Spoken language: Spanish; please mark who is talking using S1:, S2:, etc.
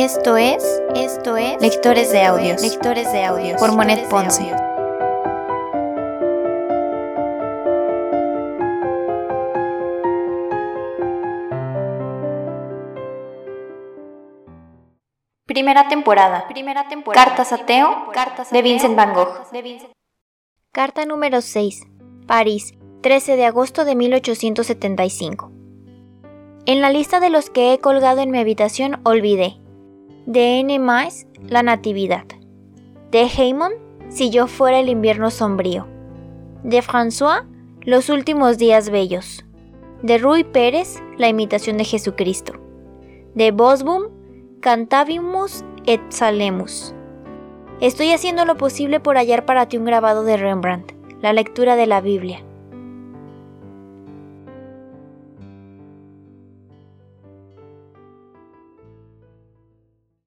S1: Esto es, esto es Lectores de Audios, Lectores de Audios por Monet Ponce. Primera temporada. Primera temporada. Cartas a Teo, Cartas de Vincent Van Gogh. Carta número 6. París, 13 de agosto de 1875. En la lista de los que he colgado en mi habitación olvidé. De N. La Natividad. De Heyman, Si yo fuera el invierno sombrío. De François, Los últimos días bellos. De Rui Pérez, La imitación de Jesucristo. De Bosboom, Cantabimus et Salemus. Estoy haciendo lo posible por hallar para ti un grabado de Rembrandt, la lectura de la Biblia.